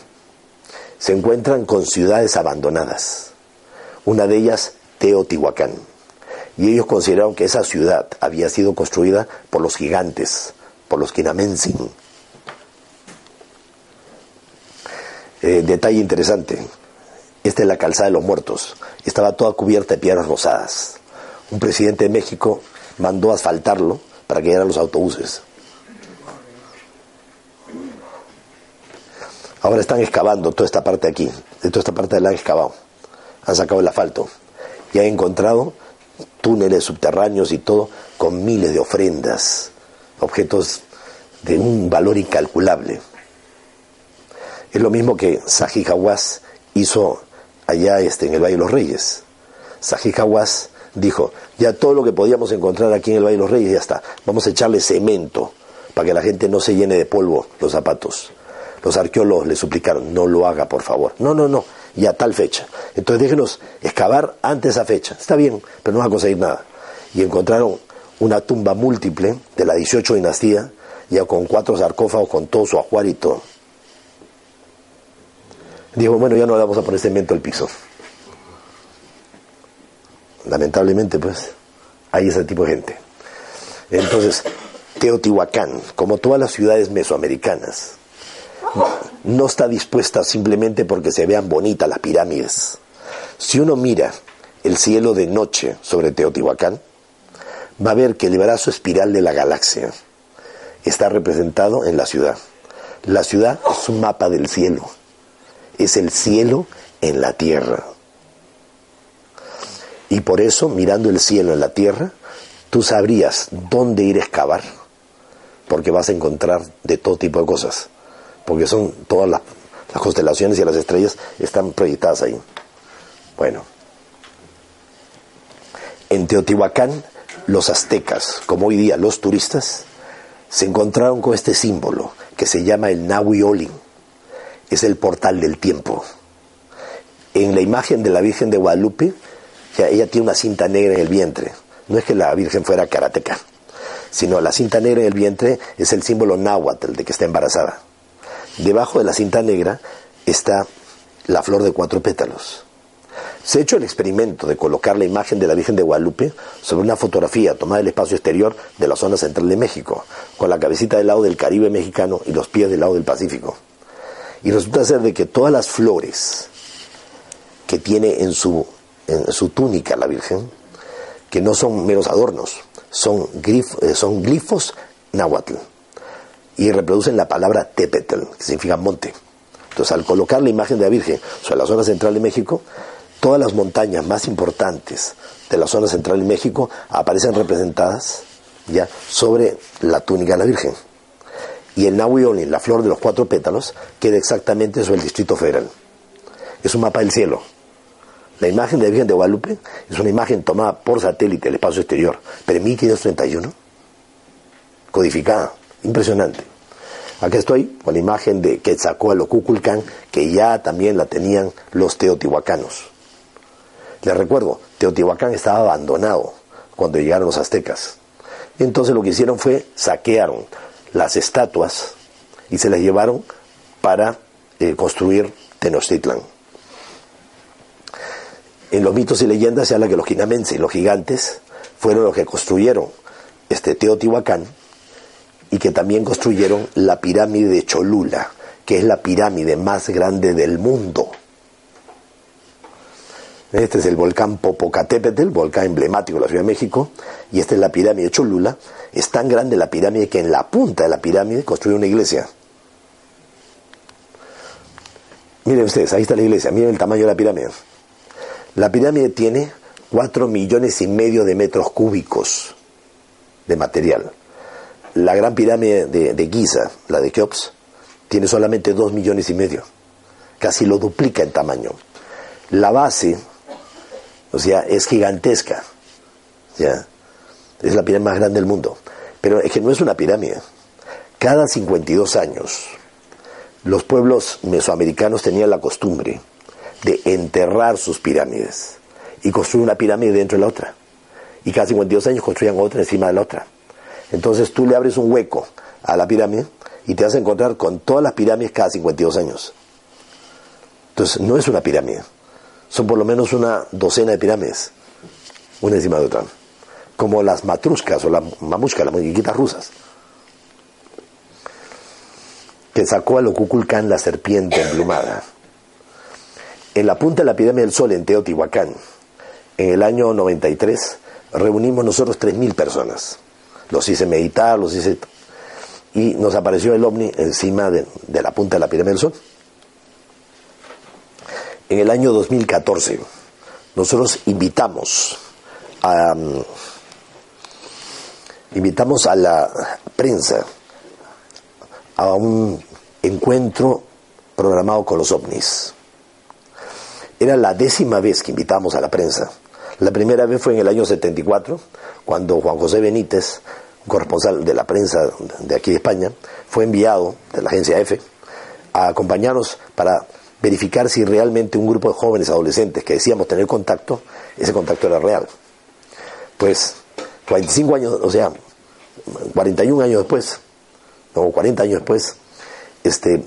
se encuentran con ciudades abandonadas. Una de ellas, Teotihuacán. Y ellos consideraron que esa ciudad había sido construida por los gigantes, por los Quinamensin. Eh, detalle interesante. Esta es la calzada de los muertos. Estaba toda cubierta de piedras rosadas. Un presidente de México mandó asfaltarlo para que llegaran los autobuses. Ahora están excavando toda esta parte aquí. De toda esta parte la han excavado. Han sacado el asfalto. Y han encontrado túneles subterráneos y todo con miles de ofrendas, objetos de un valor incalculable. Es lo mismo que Saji hizo allá este, en el Valle de los Reyes. Saji dijo, ya todo lo que podíamos encontrar aquí en el Valle de los Reyes ya está, vamos a echarle cemento para que la gente no se llene de polvo los zapatos. Los arqueólogos le suplicaron, no lo haga por favor. No, no, no, y a tal fecha. Entonces déjenos excavar antes de esa fecha. Está bien, pero no va a conseguir nada. Y encontraron una tumba múltiple de la 18 dinastía, ya con cuatro sarcófagos, con todo su ajuar y todo. Dijo, bueno, ya no le vamos a poner cemento al piso. Lamentablemente, pues, hay ese tipo de gente. Entonces, Teotihuacán, como todas las ciudades mesoamericanas, no está dispuesta simplemente porque se vean bonitas las pirámides. Si uno mira el cielo de noche sobre Teotihuacán, va a ver que el brazo espiral de la galaxia está representado en la ciudad. La ciudad es un mapa del cielo, es el cielo en la tierra. Y por eso, mirando el cielo en la tierra, tú sabrías dónde ir a excavar, porque vas a encontrar de todo tipo de cosas porque son todas las, constelaciones y las estrellas están proyectadas ahí. Bueno, en Teotihuacán, los aztecas, como hoy día los turistas, se encontraron con este símbolo que se llama el Nahui Olin. Es el portal del tiempo. En la imagen de la Virgen de Guadalupe, ella tiene una cinta negra en el vientre. No es que la Virgen fuera karateca, sino la cinta negra en el vientre es el símbolo náhuatl de que está embarazada. Debajo de la cinta negra está la flor de cuatro pétalos. Se ha hecho el experimento de colocar la imagen de la Virgen de Guadalupe sobre una fotografía tomada del espacio exterior de la zona central de México, con la cabecita del lado del Caribe mexicano y los pies del lado del Pacífico. Y resulta ser de que todas las flores que tiene en su, en su túnica la Virgen, que no son meros adornos, son, eh, son glifos náhuatl y reproducen la palabra Tepetl, que significa monte. Entonces, al colocar la imagen de la Virgen sobre la zona central de México, todas las montañas más importantes de la zona central de México aparecen representadas ya sobre la túnica de la Virgen. Y el Nahui la flor de los cuatro pétalos, queda exactamente sobre el Distrito Federal. Es un mapa del cielo. La imagen de la Virgen de Guadalupe es una imagen tomada por satélite del espacio exterior, pero en 1531, codificada. Impresionante. Aquí estoy con la imagen de Quetzalcoatl que ya también la tenían los teotihuacanos. Les recuerdo, Teotihuacán estaba abandonado cuando llegaron los aztecas. Entonces lo que hicieron fue saquearon las estatuas y se las llevaron para eh, construir Tenochtitlan. En los mitos y leyendas se habla que los quinamenses, los gigantes, fueron los que construyeron este Teotihuacán y que también construyeron la pirámide de Cholula, que es la pirámide más grande del mundo. Este es el volcán Popocatépetl, volcán emblemático de la Ciudad de México, y esta es la pirámide de Cholula. Es tan grande la pirámide que en la punta de la pirámide construyó una iglesia. Miren ustedes, ahí está la iglesia, miren el tamaño de la pirámide. La pirámide tiene 4 millones y medio de metros cúbicos de material. La gran pirámide de, Giza, la de Keops, tiene solamente dos millones y medio. Casi lo duplica en tamaño. La base, o sea, es gigantesca. ¿ya? Es la pirámide más grande del mundo. Pero es que no es una pirámide. Cada 52 años, los pueblos mesoamericanos tenían la costumbre de enterrar sus pirámides. y construir una pirámide dentro de la otra. Y cada 52 años construían otra encima de la otra. Entonces tú le abres un hueco a la pirámide y te vas a encontrar con todas las pirámides cada 52 años. Entonces no es una pirámide, son por lo menos una docena de pirámides, una encima de otra, como las matruscas o las mamushkas, las muñequitas rusas. Que sacó al Ocuculcán la serpiente emplumada. En la punta de la pirámide del Sol, en Teotihuacán, en el año 93, reunimos nosotros 3.000 personas. Los hice meditar, los hice... Y nos apareció el ovni encima de, la punta de la pirámide del Sol. En el año 2014, nosotros invitamos a, mm, invitamos a la prensa a un encuentro programado con los ovnis. Era la décima vez que invitamos a la prensa. La primera vez fue en el año 74, cuando Juan José Benítez, corresponsal de la prensa de aquí de España, fue enviado de la agencia EFE a acompañarnos para verificar si realmente un grupo de jóvenes adolescentes que decíamos tener contacto, ese contacto era real. Pues 45 años, o sea, 41 años después, o 40 años después, este,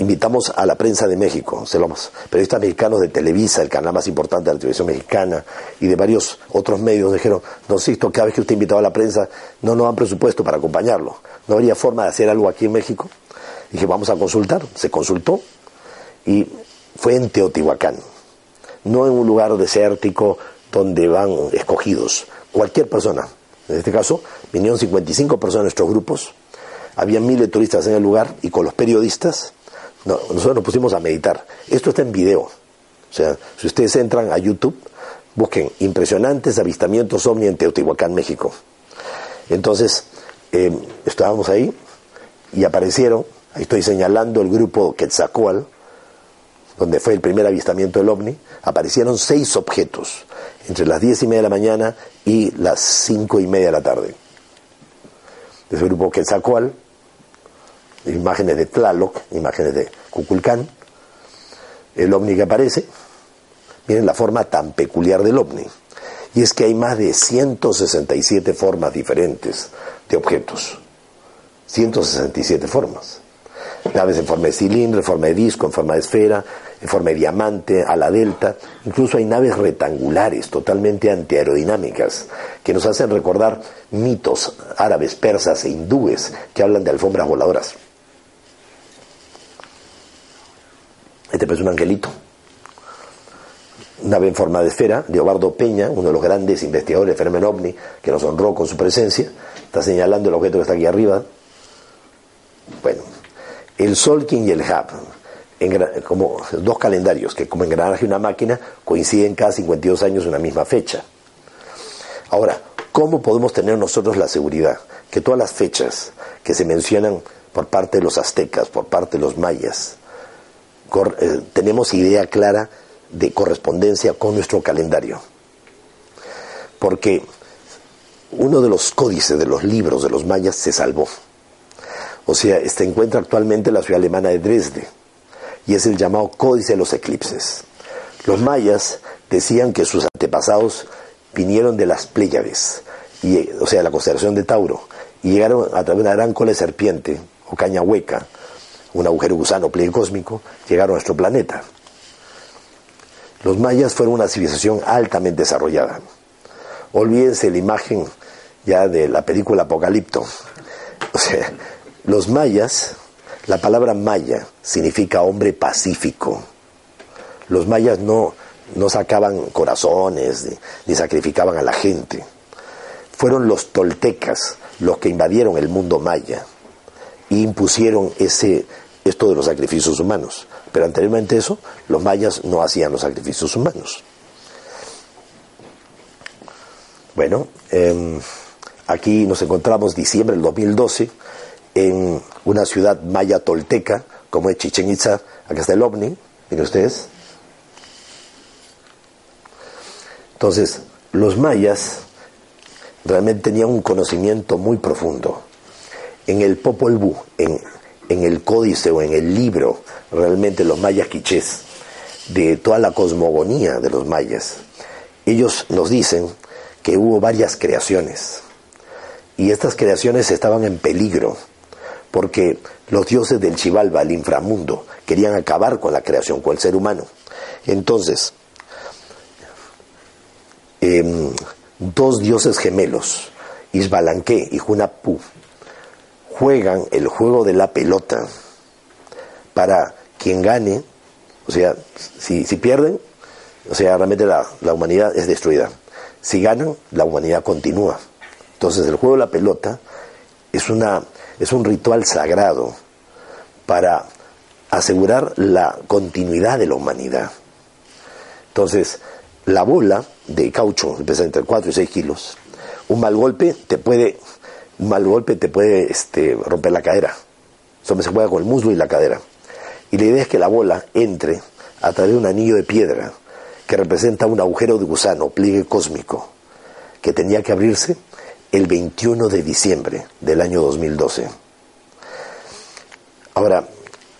invitamos a la prensa de México, los periodistas mexicanos de Televisa, el canal más importante de la televisión mexicana, y de varios otros medios, dijeron, don Sisto, cada vez que usted invitaba a la prensa, no nos dan presupuesto para acompañarlo. ¿No habría forma de hacer algo aquí en México? Dije, vamos a consultar. Se consultó y fue en Teotihuacán, no en un lugar desértico donde van escogidos. Cualquier persona, en este caso, vinieron 55 personas de nuestros grupos, había miles de turistas en el lugar y con los periodistas nosotros nos pusimos a meditar. Esto está en video. O sea, si ustedes entran a YouTube, busquen impresionantes avistamientos ovni en Teotihuacán, México. Entonces, eh, estábamos ahí y aparecieron, ahí estoy señalando el grupo Quetzalcoatl, donde fue el primer avistamiento del ovni, aparecieron seis objetos entre las diez y media de la mañana y las cinco y media de la tarde. Ese grupo Quetzalcoatl imágenes de Tlaloc, imágenes de Cuculcán, el ovni que aparece, miren la forma tan peculiar del ovni. Y es que hay más de 167 formas diferentes de objetos. 167 formas. Naves en forma de cilindro, en forma de disco, en forma de esfera, en forma de diamante, a la delta. Incluso hay naves rectangulares, totalmente antiaerodinámicas, que nos hacen recordar mitos árabes, persas e hindúes que hablan de alfombras voladoras. Este es un angelito. Nave en forma de esfera, Leobardo Peña, uno de los grandes investigadores de fenómeno ovni, que nos honró con su presencia, está señalando el objeto que está aquí arriba. Bueno, el Solkin y el Hub, como dos calendarios que como engranaje de una máquina coinciden cada 52 años en una misma fecha. Ahora, ¿cómo podemos tener nosotros la seguridad que todas las fechas que se mencionan por parte de los aztecas, por parte de los mayas, eh, tenemos idea clara de correspondencia con nuestro calendario. Porque uno de los códices de los libros de los mayas se salvó. O sea, se encuentra actualmente en la ciudad alemana de Dresde y es el llamado Códice de los Eclipses. Los mayas decían que sus antepasados vinieron de las Pléyades, o sea, la constelación de Tauro, y llegaron a través de una gran cola de serpiente o caña hueca un agujero gusano cósmico, llegaron a nuestro planeta. Los mayas fueron una civilización altamente desarrollada. Olvídense la imagen ya de la película Apocalipto. Los mayas, la palabra maya significa hombre pacífico. Los mayas no, no sacaban corazones ni, ni sacrificaban a la gente. Fueron los toltecas los que invadieron el mundo maya e impusieron ese, esto de los sacrificios humanos. Pero anteriormente eso, los mayas no hacían los sacrificios humanos. Bueno, em, aquí nos encontramos diciembre del 2012 en una ciudad maya tolteca como es Chichen Itza, acá está el ovni, miren ustedes. Entonces, los mayas realmente tenían un conocimiento muy profundo en el Popol Vuh, en, en el códice o en el libro, realmente los mayas quichés, de toda la cosmogonía de los mayas, ellos nos dicen que hubo varias creaciones y estas creaciones estaban en peligro porque los dioses del Chivalba, el inframundo, querían acabar con la creación, con el ser humano. Entonces, em, dos dioses gemelos, Isbalanque y Junapu, juegan el juego de la pelota para quien gane, o sea, si, pierden, o sea, realmente la, la humanidad es destruida. Si ganan, la humanidad continúa. Entonces el juego de la pelota es, una, es un ritual sagrado para asegurar la continuidad de la humanidad. Entonces, la bola de caucho pesa entre 4 y 6 kilos. Un mal golpe te puede, un mal golpe te puede este, romper la cadera. Eso se juega con el muslo y la cadera. Y la idea es que la bola entre a través de un anillo de piedra que representa un agujero de gusano, pliegue cósmico, que tenía que abrirse el 21 de diciembre del año 2012. Ahora,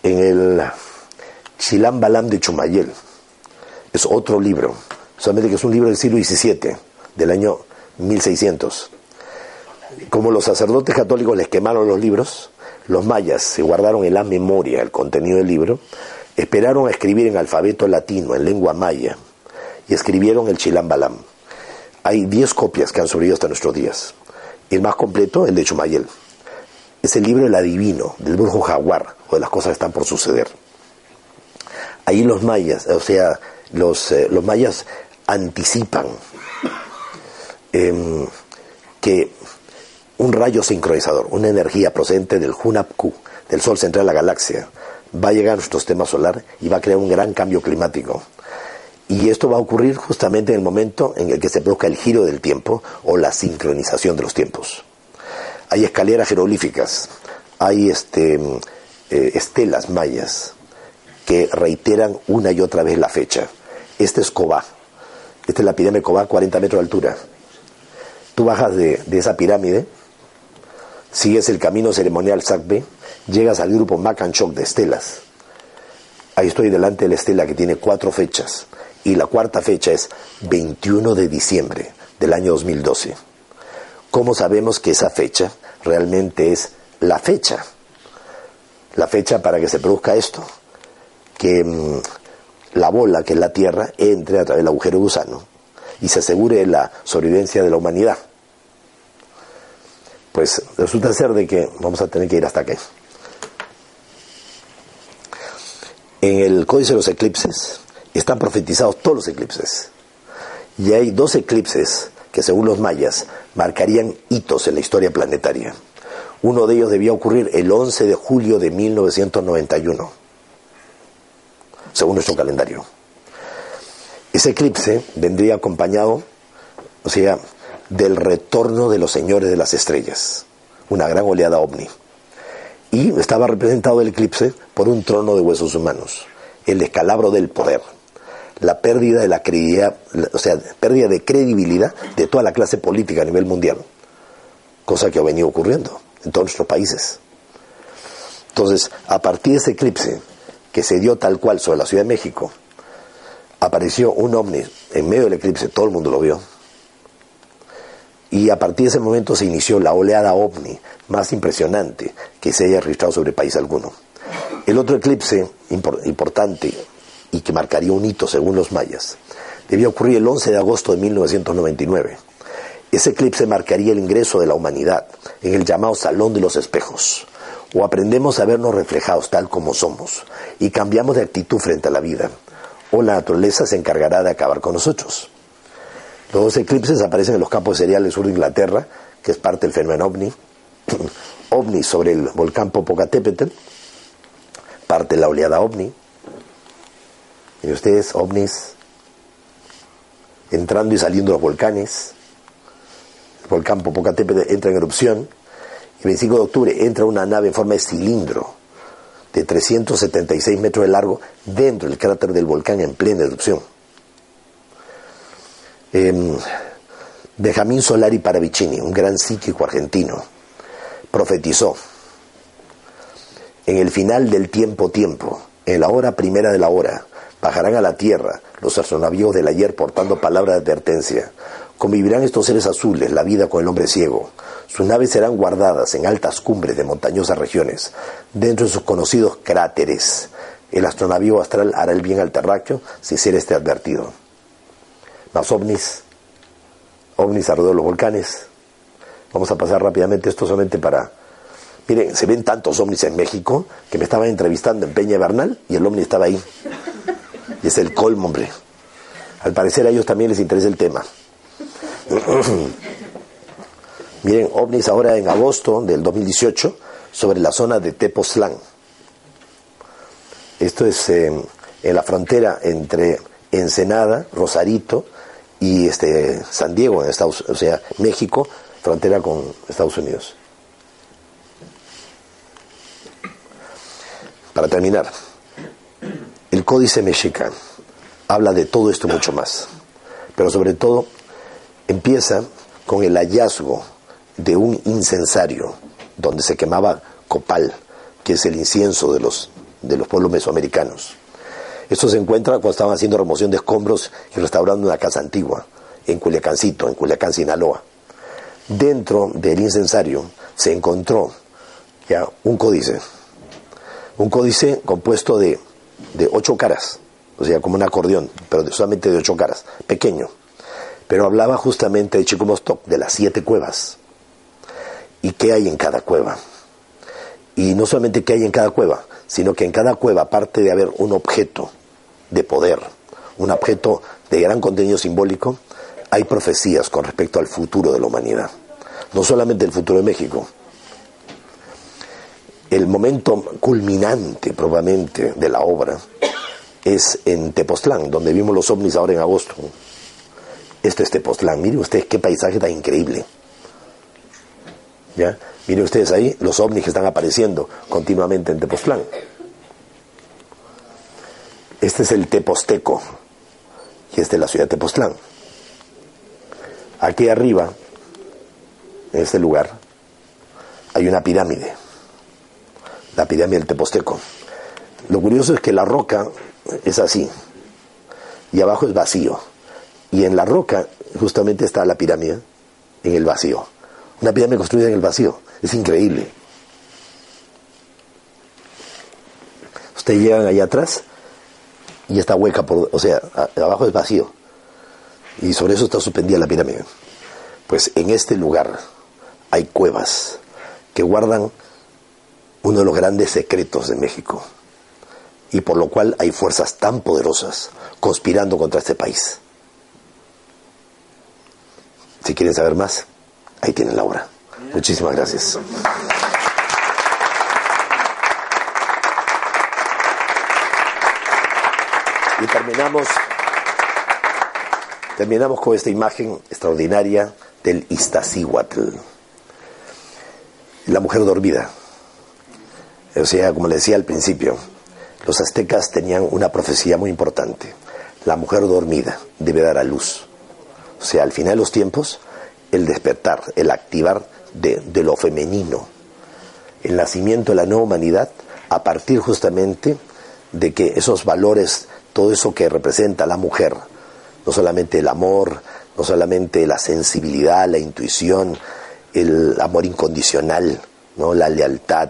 en el Chilam Balam de Chumayel, es otro libro, solamente que es un libro del siglo XVII, del año 1600. Como los sacerdotes católicos les quemaron los libros, los mayas se guardaron en la memoria el contenido del libro, esperaron a escribir en alfabeto latino, en lengua maya, y escribieron el Chilam Balam. Hay 10 copias que han sobrevivido hasta nuestros días. El más completo, el de Chumayel. Es el libro del adivino, del brujo jaguar, o de las cosas que están por suceder. Ahí los mayas, o sea, los, eh, los mayas anticipan em, que un rayo sincronizador, una energía procedente del Hunapku, del Sol central de la galaxia, va a llegar a nuestro sistema solar y va a crear un gran cambio climático. Y esto va a ocurrir justamente en el momento en el que se produzca el giro del tiempo o la sincronización de los tiempos. Hay escaleras jeroglíficas, hay este, eh, estelas mayas que reiteran una y otra vez la fecha. Este es Cobá. Esta es la pirámide Cobá, 40 metros de altura. Tú bajas de, esa pirámide, sigues el camino ceremonial Sacbe, llegas al grupo Macanchoc de estelas. Ahí estoy delante de la estela que tiene cuatro fechas y la cuarta fecha es 21 de diciembre del año 2012. ¿Cómo sabemos que esa fecha realmente es la fecha? La fecha para que se produzca esto, que mm, la bola, que es la Tierra, entre a través del agujero gusano y se asegure la sobrevivencia de la humanidad. Pues resulta ser de que vamos a tener que ir hasta aquí. En el Códice de los Eclipses, están profetizados todos los eclipses. Y hay dos eclipses que según los mayas marcarían hitos en la historia planetaria. Uno de ellos debía ocurrir el 11 de julio de 1991, según nuestro calendario. Ese eclipse vendría acompañado, o sea, del retorno de los señores de las estrellas, una gran oleada ovni. Y estaba representado el eclipse por un trono de huesos humanos, el descalabro del poder la pérdida de la credibilidad, o sea, pérdida de credibilidad de toda la clase política a nivel mundial, cosa que ha venido ocurriendo en todos nuestros países. Entonces, a partir de ese eclipse que se dio tal cual sobre la Ciudad de México, apareció un ovni en medio del eclipse, todo el mundo lo vio. Y a partir de ese momento se inició la oleada ovni más impresionante que se haya registrado sobre país alguno. El otro eclipse importante y que marcaría un hito según los mayas, debía ocurrir el 11 de agosto de 1999. Ese eclipse marcaría el ingreso de la humanidad en el llamado Salón de los Espejos, o aprendemos a vernos reflejados tal como somos y cambiamos de actitud frente a la vida, o la naturaleza se encargará de acabar con nosotros. Los dos eclipses aparecen en los campos cereales sur de Inglaterra, que es parte del fenómeno ovni, ovni sobre el volcán Popocatépetl, parte de la oleada ovni, y ustedes, ovnis, entrando y saliendo de los volcanes. El volcán Popocatépetl entra en erupción. El 25 de octubre entra una nave en forma de cilindro de 376 metros de largo dentro del cráter del volcán en plena erupción. Eh, Benjamín Solari Paravicini, un gran psíquico argentino, profetizó en el final del tiempo tiempo, en la hora primera de la hora, Bajarán a la tierra los astronavíos del ayer portando palabra de advertencia. Convivirán estos seres azules la vida con el hombre ciego. Sus naves serán guardadas en altas cumbres de montañosas regiones, dentro de sus conocidos cráteres. El astronavío astral hará el bien al terráqueo si ser este advertido. Más ovnis, ovnis alrededor de los volcanes. Vamos a pasar rápidamente esto solamente para... Miren, se ven tantos ovnis en México que me estaban entrevistando en Peña Bernal y el ovni estaba ahí. Y es el colmo, hombre. Al parecer a ellos también les interesa el tema. Miren, ovnis ahora en agosto del 2018 sobre la zona de Tepoztlán. Esto es eh, en la frontera entre Ensenada, Rosarito y este San Diego, en Estados, o sea, México, frontera con Estados Unidos. Para terminar, el Códice Mexica habla de todo esto mucho más, pero sobre todo empieza con el hallazgo de un incensario donde se quemaba copal, que es el incienso de los, de los pueblos mesoamericanos. Esto se encuentra cuando estaban haciendo remoción de escombros y restaurando una casa antigua en Culiacancito, en Culiacán, Sinaloa. Dentro del incensario se encontró ya un códice, un códice compuesto de, de ocho caras, o sea, como un acordeón, pero solamente de ocho caras, pequeño. Pero hablaba justamente de Chicomostoc, de las siete cuevas y qué hay en cada cueva. Y no solamente qué hay en cada cueva, sino que en cada cueva, aparte de haber un objeto de poder, un objeto de gran contenido simbólico, hay profecías con respecto al futuro de la humanidad. No solamente el futuro de México. El momento culminante, probablemente, de la obra es en Tepoztlán, donde vimos los ovnis ahora en agosto. Esto es Tepoztlán. Miren ustedes qué paisaje tan increíble. ¿Ya? Miren ustedes ahí los ovnis que están apareciendo continuamente en Tepoztlán. Este es el Teposteco, y es la ciudad de Tepoztlán. Aquí arriba, en este lugar, hay una pirámide, la pirámide del Teposteco. Lo curioso es que la roca es así, y abajo es vacío. Y en la roca justamente está la pirámide, en el vacío. Una pirámide construida en el vacío. Es increíble. Ustedes llegan allá atrás y está hueca, por, o sea, abajo es vacío. Y sobre eso está suspendida la pirámide. Pues en este lugar hay cuevas que guardan uno de los grandes secretos de México. Y por lo cual hay fuerzas tan poderosas conspirando contra este país. Si quieren saber más, Ahí tienen la obra. Muchísimas gracias. Y terminamos, terminamos con esta imagen extraordinaria del Iztaccíhuatl, la mujer dormida. O sea, como le decía al principio, los aztecas tenían una profecía muy importante. La mujer dormida debe dar a luz. O sea, al final de los tiempos, el despertar, el activar de, lo femenino, el nacimiento de la nueva humanidad a partir justamente de que esos valores, todo eso que representa la mujer, no solamente el amor, no solamente la sensibilidad, la intuición, el amor incondicional, ¿no? la lealtad,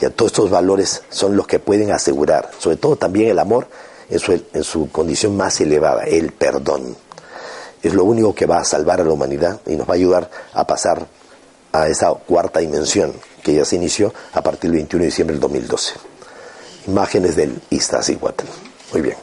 ya todos estos valores son los que pueden asegurar, sobre todo también el amor en su, en su condición más elevada, el perdón es lo único que va a salvar a la humanidad y nos va a ayudar a pasar a esa cuarta dimensión que ya se inició a partir del 21 de diciembre del 2012. Imágenes del Iztaccíhuatl. Muy bien.